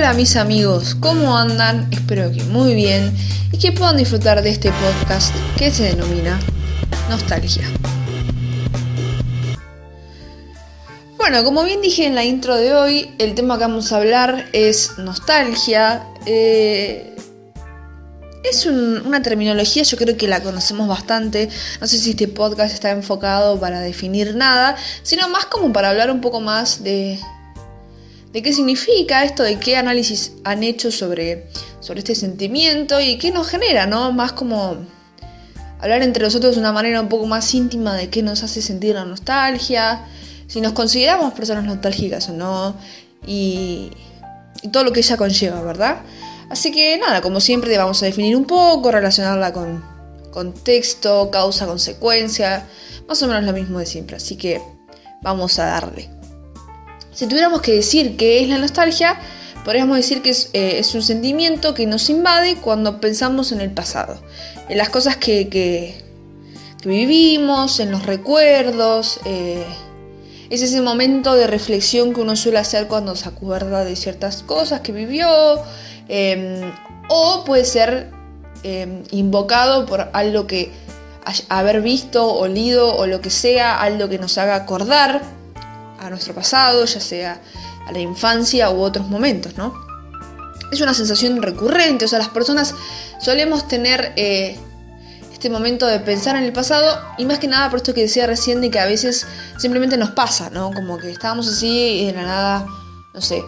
Hola mis amigos, ¿cómo andan? Espero que muy bien y que puedan disfrutar de este podcast que se denomina Nostalgia. Bueno, como bien dije en la intro de hoy, el tema que vamos a hablar es nostalgia. Eh, es una terminología, yo creo que la conocemos bastante. No sé si este podcast está enfocado para definir nada, sino más como para hablar un poco más de, de qué significa esto, de qué análisis han hecho sobre, sobre este sentimiento y qué nos genera, ¿no? Más como hablar entre nosotros de una manera un poco más íntima de qué nos hace sentir la nostalgia, si nos consideramos personas nostálgicas o no, y, y todo lo que ella conlleva, ¿verdad? Así que nada, como siempre vamos a definir un poco, relacionarla con contexto, causa, consecuencia, más o menos lo mismo de siempre, así que vamos a darle. Si tuviéramos que decir qué es la nostalgia, podríamos decir que es, eh, un sentimiento que nos invade cuando pensamos en el pasado, en las cosas que, vivimos, en los recuerdos. Eh, es ese momento de reflexión que uno suele hacer cuando se acuerda de ciertas cosas que vivió. Em, o puede ser em, invocado por algo que haber visto, olido o lo que sea, algo que nos haga acordar a nuestro pasado, ya sea a la infancia u otros momentos, ¿no? Es una sensación recurrente, o sea, las personas solemos tener eh, este momento de pensar en el pasado y más que nada por esto que decía recién de que a veces simplemente nos pasa, ¿no? Como que estábamos así y de la nada, no sé,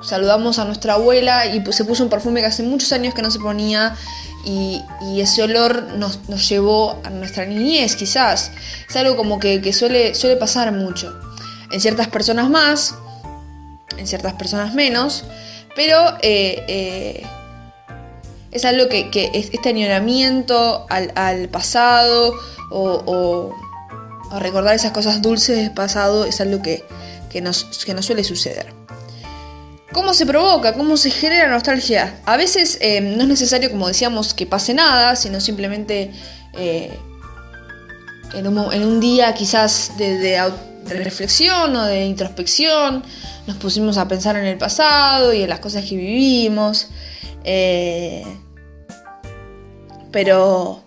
saludamos a nuestra abuela y se puso un perfume que hace muchos años que no se ponía y, ese olor nos, llevó a nuestra niñez quizás. Es algo como que, suele, suele pasar mucho en ciertas personas más, en ciertas personas menos, pero eh, eh, es algo que, este añoramiento al, pasado o, recordar esas cosas dulces del pasado es algo que, nos, que nos suele suceder. ¿Cómo se provoca? ¿Cómo se genera nostalgia? A veces eh, no es necesario, como decíamos, que pase nada, sino simplemente en, un, día quizás de, de reflexión o de introspección, nos pusimos a pensar en el pasado y en las cosas que vivimos, eh, pero,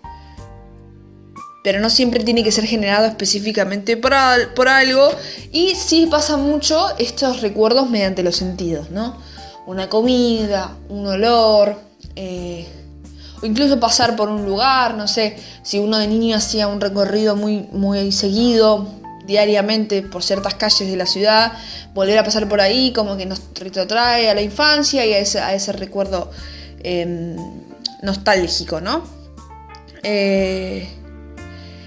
pero no siempre tiene que ser generado específicamente por, por algo y sí pasa mucho estos recuerdos mediante los sentidos, ¿no? Una comida, un olor, eh, o incluso pasar por un lugar, no sé, si uno de niño hacía un recorrido muy, muy seguido, diariamente por ciertas calles de la ciudad, volver a pasar por ahí como que nos retrotrae a la infancia y a ese, recuerdo em, nostálgico, ¿no? Eh,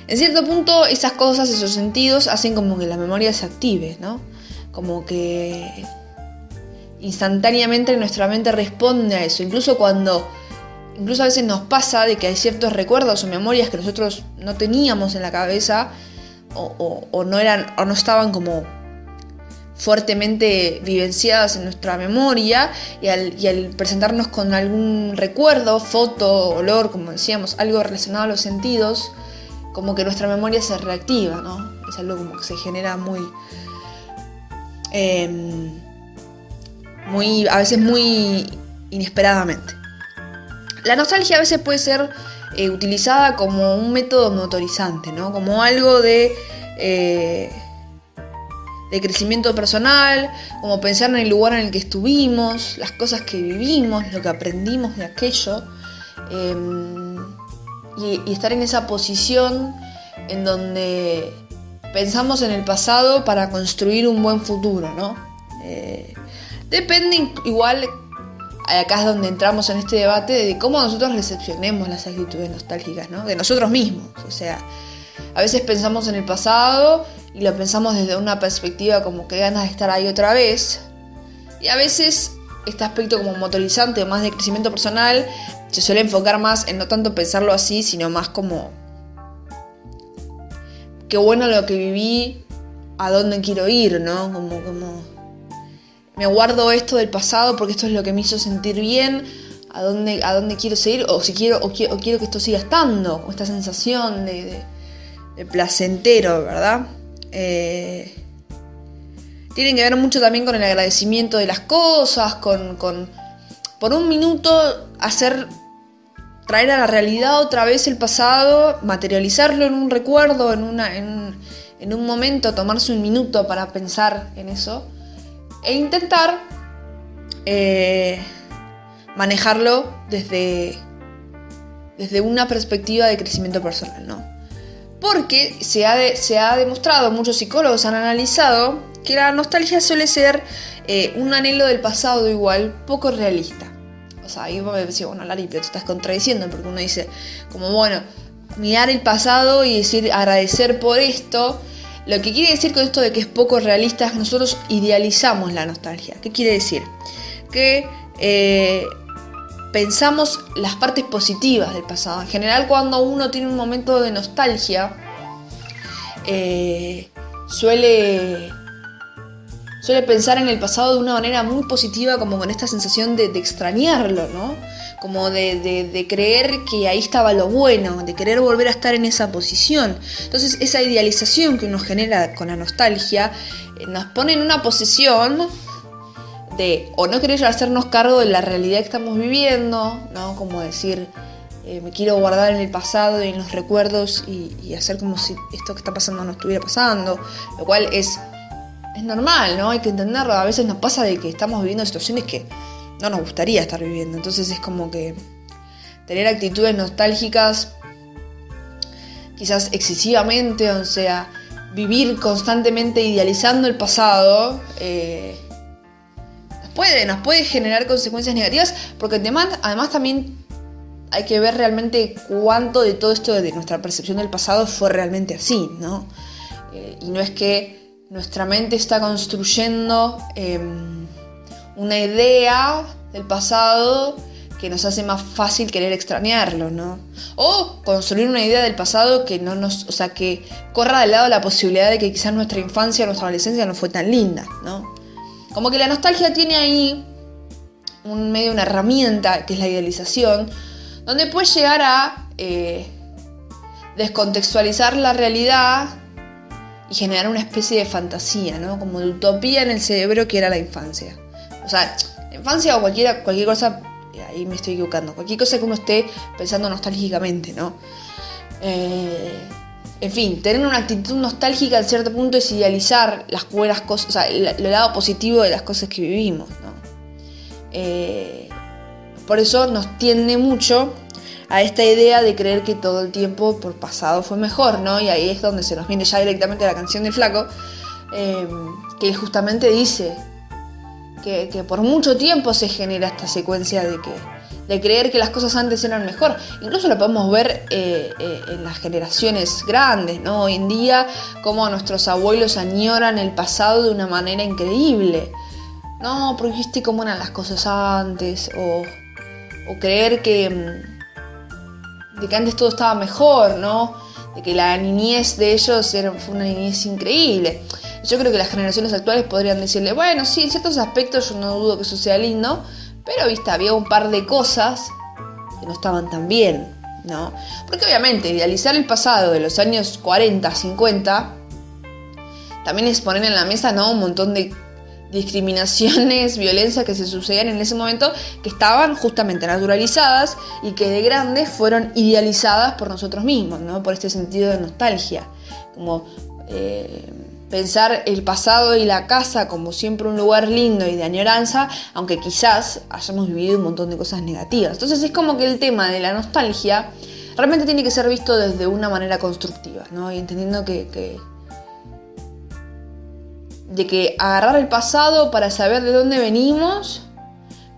en cierto punto esas cosas, esos sentidos hacen como que la memoria se active, ¿no? Como que instantáneamente nuestra mente responde a eso, incluso cuando incluso a veces nos pasa de que hay ciertos recuerdos o memorias que nosotros no teníamos en la cabeza o, no eran o no estaban como fuertemente vivenciadas en nuestra memoria y al, presentarnos con algún recuerdo, foto, olor, como decíamos, algo relacionado a los sentidos, como que nuestra memoria se reactiva, ¿no? Es algo como que se genera muy... Em, muy a veces muy inesperadamente. La nostalgia a veces puede ser eh, utilizada como un método motorizante, ¿no? Como algo de, eh, de crecimiento personal, como pensar en el lugar en el que estuvimos, las cosas que vivimos, lo que aprendimos de aquello, em, y, estar en esa posición en donde pensamos en el pasado para construir un buen futuro, ¿no? Eh, depende igual acá es donde entramos en este debate de cómo nosotros recepcionemos las actitudes nostálgicas, ¿no? De nosotros mismos. O sea, a veces pensamos en el pasado y lo pensamos desde una perspectiva como que ganas de estar ahí otra vez. Y a veces este aspecto como motorizante o más de crecimiento personal se suele enfocar más en no tanto pensarlo así, sino más como qué bueno lo que viví, a dónde quiero ir, ¿no? Como, como me guardo esto del pasado porque esto es lo que me hizo sentir bien, a dónde, a dónde quiero seguir, o si quiero, o quiero, que esto siga estando, con esta sensación de, placentero, ¿verdad? Eh, tienen que ver mucho también con el agradecimiento de las cosas, con, con por un minuto hacer, traer a la realidad otra vez el pasado, materializarlo en un recuerdo, en, una, en, en un momento, tomarse un minuto para pensar en eso e intentar eh, manejarlo desde, desde una perspectiva de crecimiento personal, ¿no? Porque se ha, se ha demostrado, muchos psicólogos han analizado, que la nostalgia suele ser eh, un anhelo del pasado igual poco realista. O sea, ahí me decía, bueno, Lari, pero te estás contradiciendo, porque uno dice, como bueno, mirar el pasado y decir agradecer por esto. Lo que quiere decir con esto de que es poco realista es que nosotros idealizamos la nostalgia. ¿Qué quiere decir? Que eh, pensamos las partes positivas del pasado. En general, cuando uno tiene un momento de nostalgia, eh, suele, suele pensar en el pasado de una manera muy positiva, como con esta sensación de, extrañarlo, ¿no? Como de, creer que ahí estaba lo bueno, de querer volver a estar en esa posición. Entonces, esa idealización que uno genera con la nostalgia eh, nos pone en una posición de o no querer hacernos cargo de la realidad que estamos viviendo, ¿no? Como decir, eh, me quiero guardar en el pasado y en los recuerdos y, hacer como si esto que está pasando no estuviera pasando, lo cual es, es normal, ¿no? Hay que entenderlo, a veces nos pasa de que estamos viviendo situaciones que no nos gustaría estar viviendo, entonces es como que tener actitudes nostálgicas, quizás excesivamente, o sea, vivir constantemente idealizando el pasado, eh, puede, nos puede generar consecuencias negativas, porque además, además también hay que ver realmente cuánto de todo esto de nuestra percepción del pasado fue realmente así, ¿no? Eh, y no es que nuestra mente está construyendo em, una idea del pasado que nos hace más fácil querer extrañarlo, ¿no? O construir una idea del pasado que no nos, o sea, que corra de lado la posibilidad de que quizás nuestra infancia, nuestra adolescencia no fue tan linda, ¿no? Como que la nostalgia tiene ahí un medio, una herramienta, que es la idealización, donde puede llegar a eh, descontextualizar la realidad y generar una especie de fantasía, ¿no? Como de utopía en el cerebro que era la infancia. O sea, infancia o cualquier, cualquier cosa, ahí me estoy equivocando, cualquier cosa que uno esté pensando nostálgicamente, ¿no? Eh, en fin, tener una actitud nostálgica en cierto punto es idealizar las buenas cosas, o sea, el, lado positivo de las cosas que vivimos, ¿no? Eh, por eso nos tiende mucho a esta idea de creer que todo el tiempo por pasado fue mejor, ¿no? Y ahí es donde se nos viene ya directamente la canción del flaco, eh, que justamente dice que, por mucho tiempo se genera esta secuencia de que de creer que las cosas antes eran mejor. Incluso lo podemos ver eh, eh, en las generaciones grandes, ¿no? Hoy en día, como nuestros abuelos añoran el pasado de una manera increíble. No, porque viste cómo eran las cosas antes, o, o creer que, mm, de que antes todo estaba mejor, ¿no? De que la niñez de ellos era, fue una niñez increíble. Yo creo que las generaciones actuales podrían decirle, bueno, sí, en ciertos aspectos yo no dudo que eso sea lindo, pero, viste, había un par de cosas que no estaban tan bien, ¿no? Porque obviamente idealizar el pasado de los años 40, 50, también es poner en la mesa, ¿no? Un montón de discriminaciones, violencia que se sucedían en ese momento, que estaban justamente naturalizadas y que de grandes fueron idealizadas por nosotros mismos, ¿no? Por este sentido de nostalgia. Como eh, pensar el pasado y la casa como siempre un lugar lindo y de añoranza, aunque quizás hayamos vivido un montón de cosas negativas. Entonces es como que el tema de la nostalgia realmente tiene que ser visto desde una manera constructiva, ¿no? Y entendiendo que, de que agarrar el pasado para saber de dónde venimos,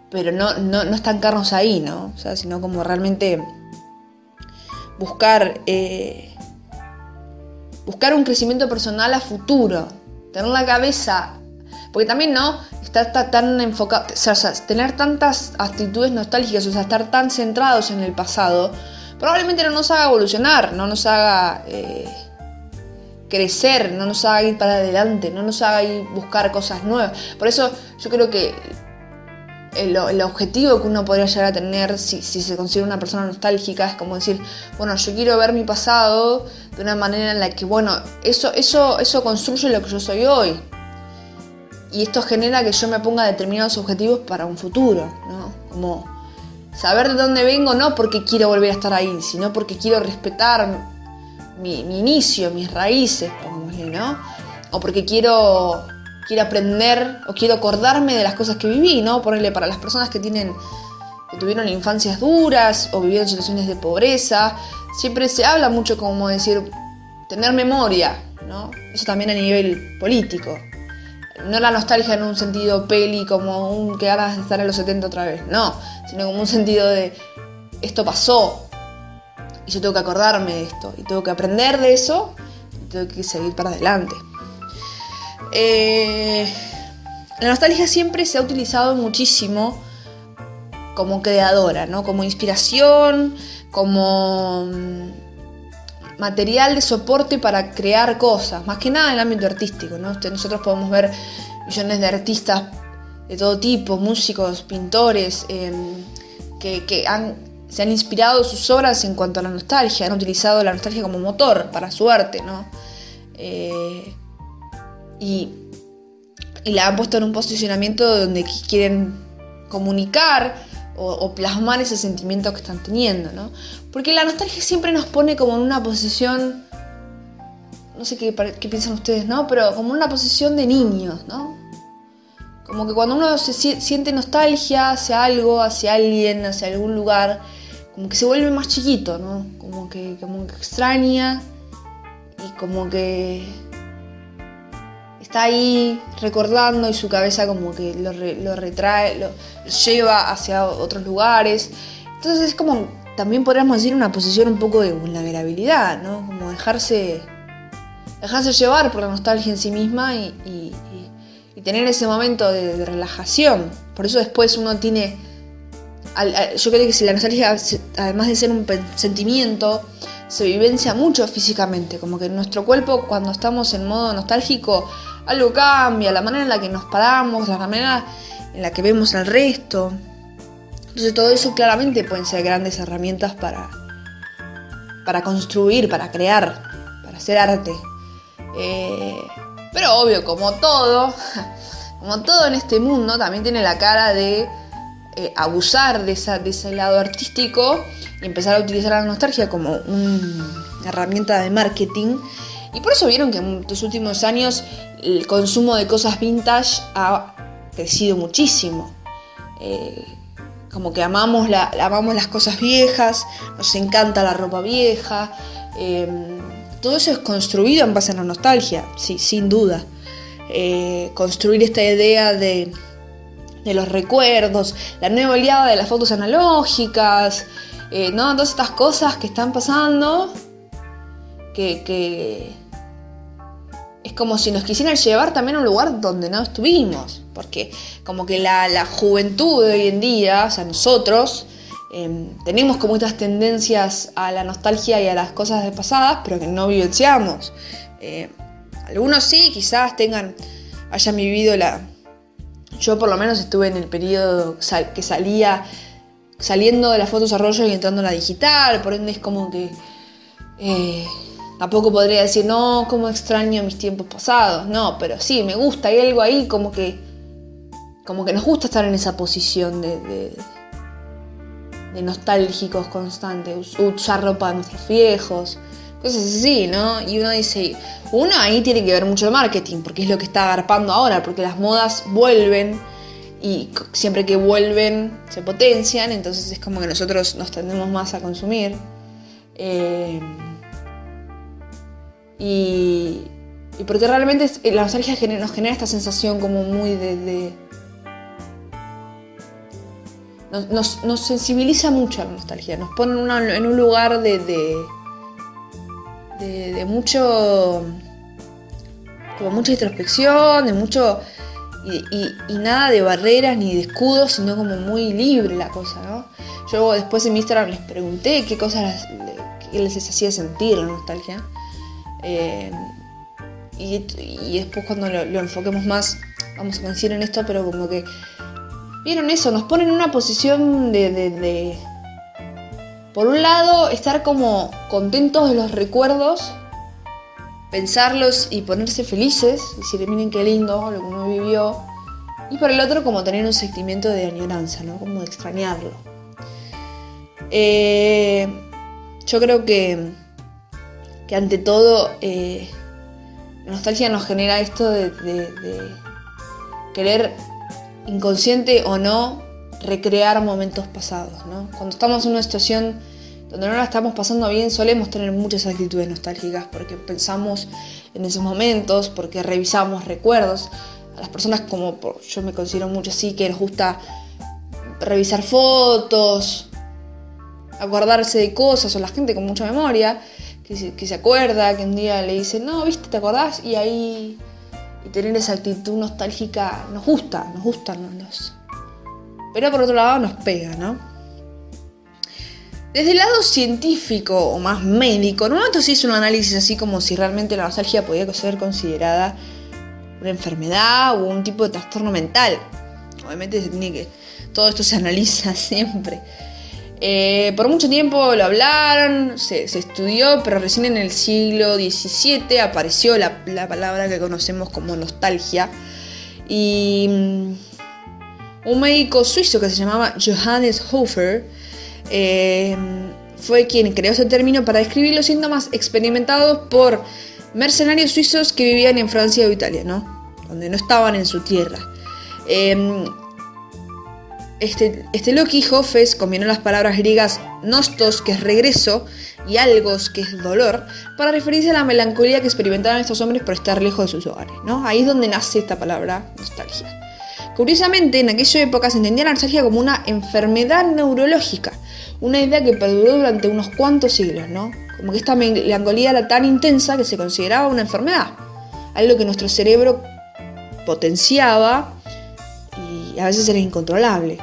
pero no, no, estancarnos ahí, ¿no? O sea, sino como realmente buscar eh, buscar un crecimiento personal a futuro, tener la cabeza, porque también no estar tan enfocado, tener tantas actitudes nostálgicas, o sea, estar tan centrados en el pasado, probablemente no nos haga evolucionar, no nos haga eh, crecer, no nos haga ir para adelante, no nos haga ir buscar cosas nuevas. Por eso yo creo que el, objetivo que uno podría llegar a tener si, se considera una persona nostálgica es como decir, bueno, yo quiero ver mi pasado de una manera en la que, bueno, eso, eso, eso construye lo que yo soy hoy. y esto genera que yo me ponga determinados objetivos para un futuro, ¿no? Como saber de dónde vengo no porque quiero volver a estar ahí, sino porque quiero respetar mi, inicio, mis raíces, pongámosle, ¿no? O porque quiero, quiero aprender o quiero acordarme de las cosas que viví, ¿no? Ponerle para las personas que tienen que tuvieron infancias duras o vivieron situaciones de pobreza, siempre se habla mucho como decir tener memoria, ¿no? Eso también a nivel político. No la nostalgia en un sentido peli como un que ganas de estar en los 70 otra vez, no, sino como un sentido de esto pasó, y yo tengo que acordarme de esto, y tengo que aprender de eso, y tengo que seguir para adelante. Eh, la nostalgia siempre se ha utilizado muchísimo como creadora, ¿no? Como inspiración, como mm, material de soporte para crear cosas, más que nada en el ámbito artístico, ¿no? Nosotros podemos ver millones de artistas de todo tipo, músicos, pintores, em, que han se han inspirado sus obras en cuanto a la nostalgia, han utilizado la nostalgia como motor para su arte, ¿no? Eh, y, la han puesto en un posicionamiento donde quieren comunicar o, plasmar ese sentimiento que están teniendo, ¿no? Porque la nostalgia siempre nos pone como en una posición, no sé qué, qué piensan ustedes, ¿no? Pero como en una posición de niños, ¿no? Como que cuando uno se siente nostalgia hacia algo, hacia alguien, hacia algún lugar, como que se vuelve más chiquito, ¿no? Como que, como que extraña y como que está ahí recordando y su cabeza como que lo, lo retrae, lo, lleva hacia otros lugares. Entonces es como, también podríamos decir, una posición un poco de vulnerabilidad, ¿no? Como dejarse, dejarse llevar por la nostalgia en sí misma y, tener ese momento de relajación. Por eso después uno tiene yo creo que si la nostalgia, además de ser un sentimiento, se vivencia mucho físicamente, como que nuestro cuerpo cuando estamos en modo nostálgico algo cambia, la manera en la que nos paramos, la manera en la que vemos al resto. Entonces todo eso claramente pueden ser grandes herramientas para, para construir, para crear, para hacer arte. Eh, pero obvio, como todo, como todo en este mundo, también tiene la cara de eh, abusar de, ese lado artístico y empezar a utilizar la nostalgia como una herramienta de marketing. Y por eso vieron que en estos últimos años el consumo de cosas vintage ha crecido muchísimo. Eh, como que amamos las cosas viejas, nos encanta la ropa vieja. Em, todo eso es construido en base a la nostalgia, sí, sin duda. Eh, construir esta idea de de los recuerdos, la nueva oleada de las fotos analógicas, eh, ¿no? Todas estas cosas que están pasando, que, es como si nos quisieran llevar también a un lugar donde no estuvimos, porque como que la, juventud de hoy en día, o sea, nosotros, em, tenemos como estas tendencias a la nostalgia y a las cosas de pasadas, pero que no vivenciamos. Eh, algunos sí, quizás tengan, hayan vivido la, yo por lo menos estuve en el periodo que salía saliendo de las fotos a rollo y entrando a la digital, por ende es como que eh, tampoco podría decir, no, como extraño mis tiempos pasados, no, pero sí, me gusta, hay algo ahí como que, como que nos gusta estar en esa posición de, de, de nostálgicos constantes, usar ropa de nuestros viejos, cosas así, ¿no? Y uno dice, uno ahí tiene que ver mucho el marketing, porque es lo que está agarpando ahora, porque las modas vuelven y siempre que vuelven se potencian, entonces es como que nosotros nos tendemos más a consumir. Eh, y, porque realmente la nostalgia nos genera esta sensación como muy de... nos, sensibiliza mucho la nostalgia, nos pone en un lugar de, mucho, como mucha introspección, de mucho, y, nada de barreras ni de escudos, sino como muy libre la cosa, ¿no? Yo después en mi Instagram les pregunté qué cosas les hacía sentir la nostalgia. Eh, y, después cuando lo, enfoquemos más, vamos a coincidir en esto, pero como que, vieron eso, nos ponen en una posición de por un lado, estar como contentos de los recuerdos pensarlos y ponerse felices, decir, miren qué lindo lo que uno vivió, y por el otro como tener un sentimiento de añoranza, ¿no? Como de extrañarlo. Eh, yo creo que, que ante todo eh, la nostalgia nos genera esto de, de querer inconsciente o no recrear momentos pasados, ¿no? Cuando estamos en una situación donde no la estamos pasando bien, solemos tener muchas actitudes nostálgicas porque pensamos en esos momentos, porque revisamos recuerdos. A las personas como yo me considero mucho así, que les gusta revisar fotos, acordarse de cosas, o la gente con mucha memoria, que se, que se acuerda, que un día le dice, no, viste, ¿te acordás? Y ahí, y tener esa actitud nostálgica nos gusta, nos gusta, nos, pero por otro lado nos pega, ¿no? Desde el lado científico o más médico, en un momento se hizo un análisis así como si realmente la nostalgia podía ser considerada una enfermedad o un tipo de trastorno mental. Obviamente se tiene que. Todo esto se analiza siempre. Eh, por mucho tiempo lo hablaron, se, estudió, pero recién en el siglo XVII apareció la, la palabra que conocemos como nostalgia. Y mm, un médico suizo que se llamaba Johannes Hofer eh, fue quien creó ese término para describir los síntomas experimentados por mercenarios suizos que vivían en Francia o Italia, ¿no? Donde no estaban en su tierra. Em, este, este Loki Hofes combinó las palabras griegas nostos, que es regreso, y algos, que es dolor, para referirse a la melancolía que experimentaban estos hombres por estar lejos de sus hogares. ¿no? Ahí es donde nace esta palabra nostalgia. Curiosamente, en aquella época se entendía la nostalgia como una enfermedad neurológica, una idea que perduró durante unos cuantos siglos, ¿no? Como que esta melancolía era tan intensa que se consideraba una enfermedad, algo que nuestro cerebro potenciaba y a veces era incontrolable.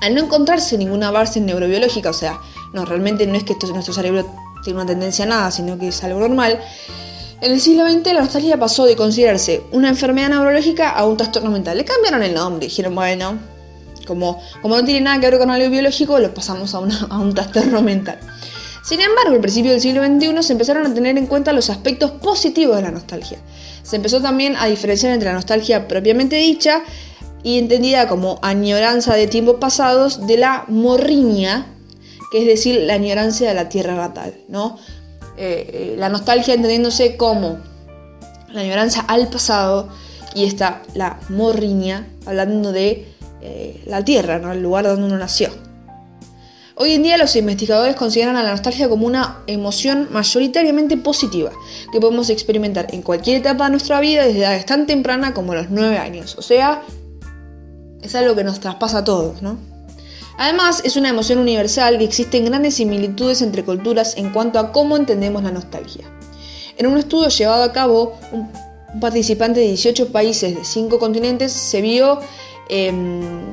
Al no encontrarse ninguna base neurobiológica, o sea, no, realmente no es que nuestro cerebro tiene una tendencia a nada, sino que es algo normal, en el siglo XX la nostalgia pasó de considerarse una enfermedad neurológica a un trastorno mental. Le cambiaron el nombre, dijeron, bueno, como, como no tiene nada que ver con algo biológico, lo pasamos a, a un trastorno mental. Sin embargo, al principio del siglo XXI se empezaron a tener en cuenta los aspectos positivos de la nostalgia. Se empezó también a diferenciar entre la nostalgia propiamente dicha y entendida como añoranza de tiempos pasados de la morriña, que es decir, la añoranza de la tierra natal, ¿no? Eh, eh, la nostalgia entendiéndose como la añoranza al pasado y está la morriña hablando de eh, la tierra, ¿no? el lugar donde uno nació. Hoy en día los investigadores consideran a la nostalgia como una emoción mayoritariamente positiva que podemos experimentar en cualquier etapa de nuestra vida desde edades tan temprana como los 9 años. O sea, es algo que nos traspasa a todos, ¿no? Además, es una emoción universal y existen grandes similitudes entre culturas en cuanto a cómo entendemos la nostalgia. En un estudio llevado a cabo, un participante de 18 países de 5 continentes se vio em,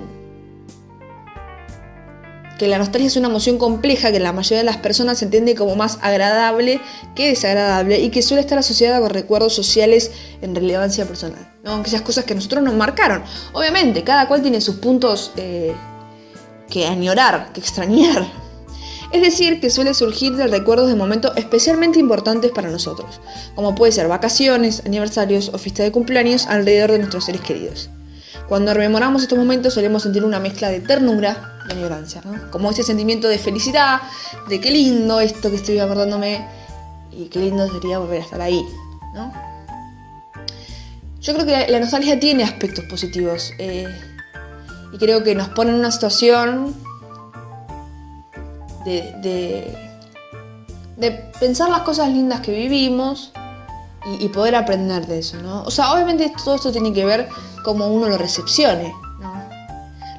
que la nostalgia es una emoción compleja que la mayoría de las personas entiende como más agradable que desagradable y que suele estar asociada con recuerdos sociales en relevancia personal. ¿no? Aquellas cosas que nosotros nos marcaron. Obviamente, cada cual tiene sus puntos eh, que añorar, que extrañar. Es decir, que suele surgir de recuerdos de momentos especialmente importantes para nosotros, como puede ser vacaciones, aniversarios o fiestas de cumpleaños alrededor de nuestros seres queridos. Cuando rememoramos estos momentos solemos sentir una mezcla de ternura y añorancia, ¿no? como ese sentimiento de felicidad, de qué lindo esto que estoy acordándome y qué lindo sería volver a estar ahí. ¿no? Yo creo que la nostalgia tiene aspectos positivos. Eh, y creo que nos pone en una situación de, de, pensar las cosas lindas que vivimos y, poder aprender de eso, ¿no? O sea, obviamente todo esto tiene que ver cómo uno lo recepcione, ¿no?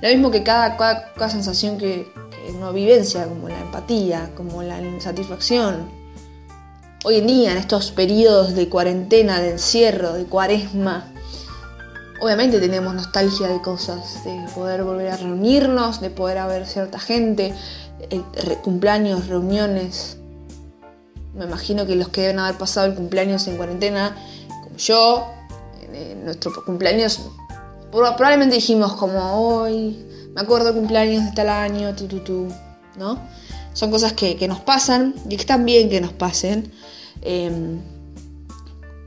Lo mismo que cada, cada, sensación que, uno vivencia, como la empatía, como la insatisfacción. Hoy en día, en estos periodos de cuarentena, de encierro, de cuaresma, Obviamente tenemos nostalgia de cosas, de poder volver a reunirnos, de poder ver cierta gente, cumpleaños, reuniones. Me imagino que los que deben haber pasado el cumpleaños en cuarentena, como yo, en nuestro cumpleaños, probablemente dijimos como hoy, me acuerdo el cumpleaños de tal año, tu, tu, tu, ¿no? Son cosas que, nos pasan y que están bien que nos pasen. Em,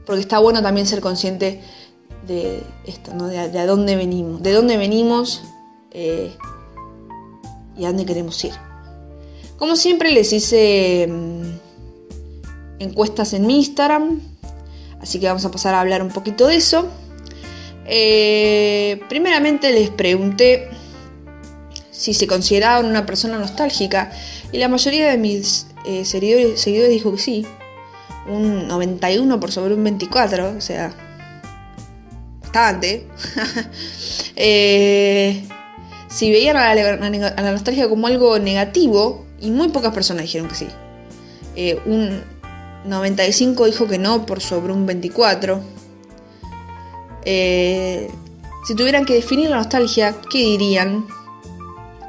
porque está bueno también ser consciente de esto, ¿no? de, a dónde venimos, de dónde venimos eh, y a dónde queremos ir. Como siempre les hice mm, encuestas en mi Instagram, así que vamos a pasar a hablar un poquito de eso. Eh, primeramente les pregunté si se consideraban una persona nostálgica y la mayoría de mis eh, seguidores, seguidores dijo que sí. Un 91 por sobre un 24, o sea, bastante. Eh, si veían a la, nostalgia como algo negativo, y muy pocas personas dijeron que sí. Eh, un 95 dijo que no por sobre un 24. si tuvieran que definir la nostalgia, ¿qué dirían?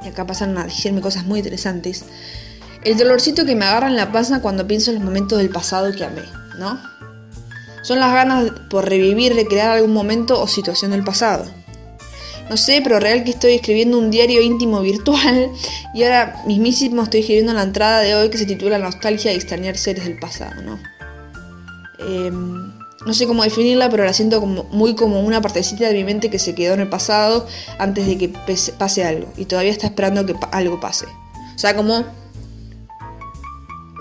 y acá pasan a decirme cosas muy interesantes, el dolorcito que me agarra en la panza cuando pienso en los momentos del pasado que amé, ¿no? Son las ganas por revivir, recrear algún momento o situación del pasado. No sé, pero real que estoy escribiendo un diario íntimo virtual y ahora mismísimo estoy escribiendo la entrada de hoy que se titula Nostalgia y extrañar seres del pasado, ¿no? Eh, no sé cómo definirla, pero la siento muy como una partecita de mi mente que se quedó en el pasado antes de que pase algo. Y todavía está esperando que algo pase. O sea, como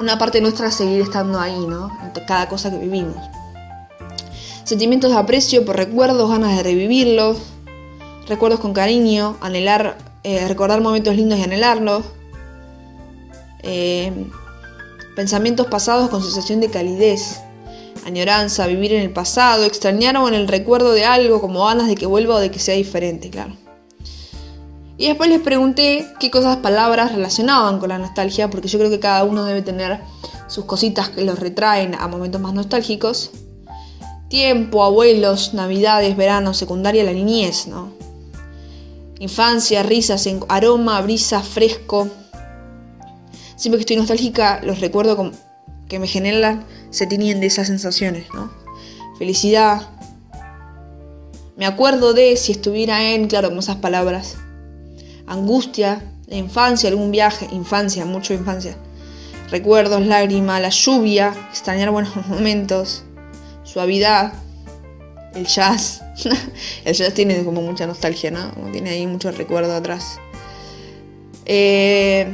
una parte nuestra seguir estando ahí, ¿no? En cada cosa que vivimos. Sentimientos de aprecio por recuerdos, ganas de revivirlos, recuerdos con cariño, anhelar, eh, recordar momentos lindos y anhelarlos. Eh, pensamientos pasados con sensación de calidez añoranza, vivir en el pasado, extrañar o en el recuerdo de algo, como ganas de que vuelva o de que sea diferente, claro. Y después les pregunté qué cosas, palabras relacionaban con la nostalgia, porque yo creo que cada uno debe tener sus cositas que los retraen a momentos más nostálgicos. Tiempo, abuelos, navidades, verano, secundaria, la niñez, ¿no? Infancia, risas, aroma, brisa, fresco. Siempre que estoy nostálgica los recuerdo que me generan, se tienen de esas sensaciones, ¿no? Felicidad. Me acuerdo de si estuviera en, claro, con esas palabras. Angustia, infancia, algún viaje, infancia, mucho infancia. Recuerdos, lágrima, la lluvia, extrañar buenos momentos, suavidad, el jazz. el jazz tiene como mucha nostalgia, ¿no? Tiene ahí mucho recuerdo atrás. Eh,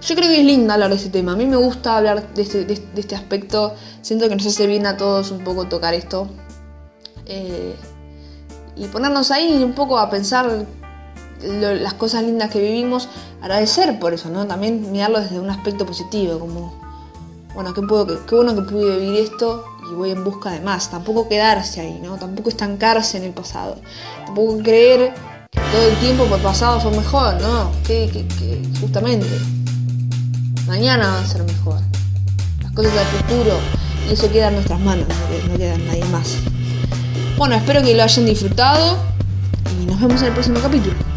yo creo que es linda hablar de este tema. A mí me gusta hablar de este, este aspecto. Siento que nos hace bien a todos un poco tocar esto. Eh, y ponernos ahí un poco a pensar las cosas lindas que vivimos. Agradecer por eso, ¿no? También mirarlo desde un aspecto positivo. Como, bueno, qué bueno que pude vivir esto voy en busca de más. Tampoco quedarse ahí, ¿no? Tampoco estancarse en el pasado. Tampoco creer que todo el tiempo por pasado fue mejor, ¿no? que, que justamente mañana va a ser mejor. Las cosas del futuro, eso queda en nuestras manos, no queda en nadie más. Bueno, espero que lo hayan disfrutado y nos vemos en el próximo capítulo.